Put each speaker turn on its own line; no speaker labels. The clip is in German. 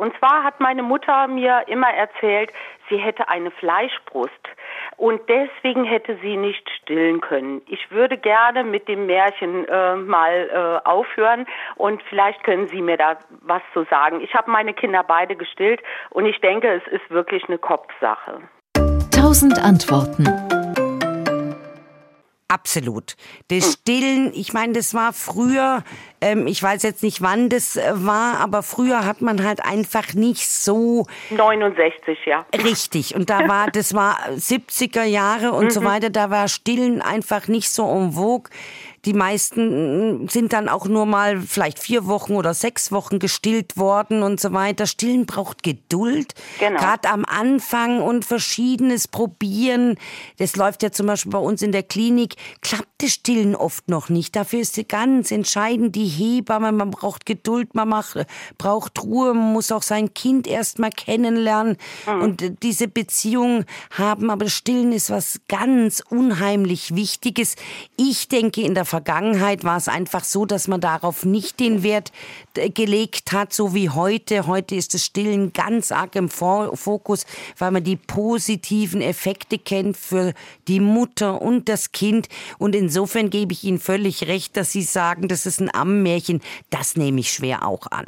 Und zwar hat meine Mutter mir immer erzählt, sie hätte eine Fleischbrust und deswegen hätte sie nicht stillen können. Ich würde gerne mit dem Märchen äh, mal äh, aufhören und vielleicht können Sie mir da was zu sagen. Ich habe meine Kinder beide gestillt und ich denke, es ist wirklich eine Kopfsache.
Tausend Antworten.
Absolut. Das hm. Stillen, ich meine, das war früher, ähm, ich weiß jetzt nicht, wann das äh, war, aber früher hat man halt einfach nicht so.
69, ja.
Richtig. Und da war, das war 70er Jahre und mhm. so weiter, da war Stillen einfach nicht so en vogue. Die meisten mm, sind dann auch nur mal vielleicht vier Wochen oder sechs Wochen gestillt worden und so weiter. Stillen braucht Geduld. Genau. Gerade am Anfang und verschiedenes Probieren. Das läuft ja zum Beispiel bei uns in der Klinik. Klappt das Stillen oft noch nicht. Dafür ist sie ganz entscheidend die Hebamme. Man braucht Geduld, man macht, braucht Ruhe, man muss auch sein Kind erst mal kennenlernen. Mhm. Und diese Beziehungen haben. Aber Stillen ist was ganz unheimlich Wichtiges. Ich denke, in der Vergangenheit war es einfach so, dass man darauf nicht den Wert äh, gelegt hat, so wie heute. Heute ist das Stillen ganz arg im Fokus, weil man die positiven Effekte kennt für die Mutter und das Kind. Und insofern gebe ich Ihnen völlig recht, dass Sie sagen, das ist ein Ammenmärchen. Das nehme ich schwer auch an.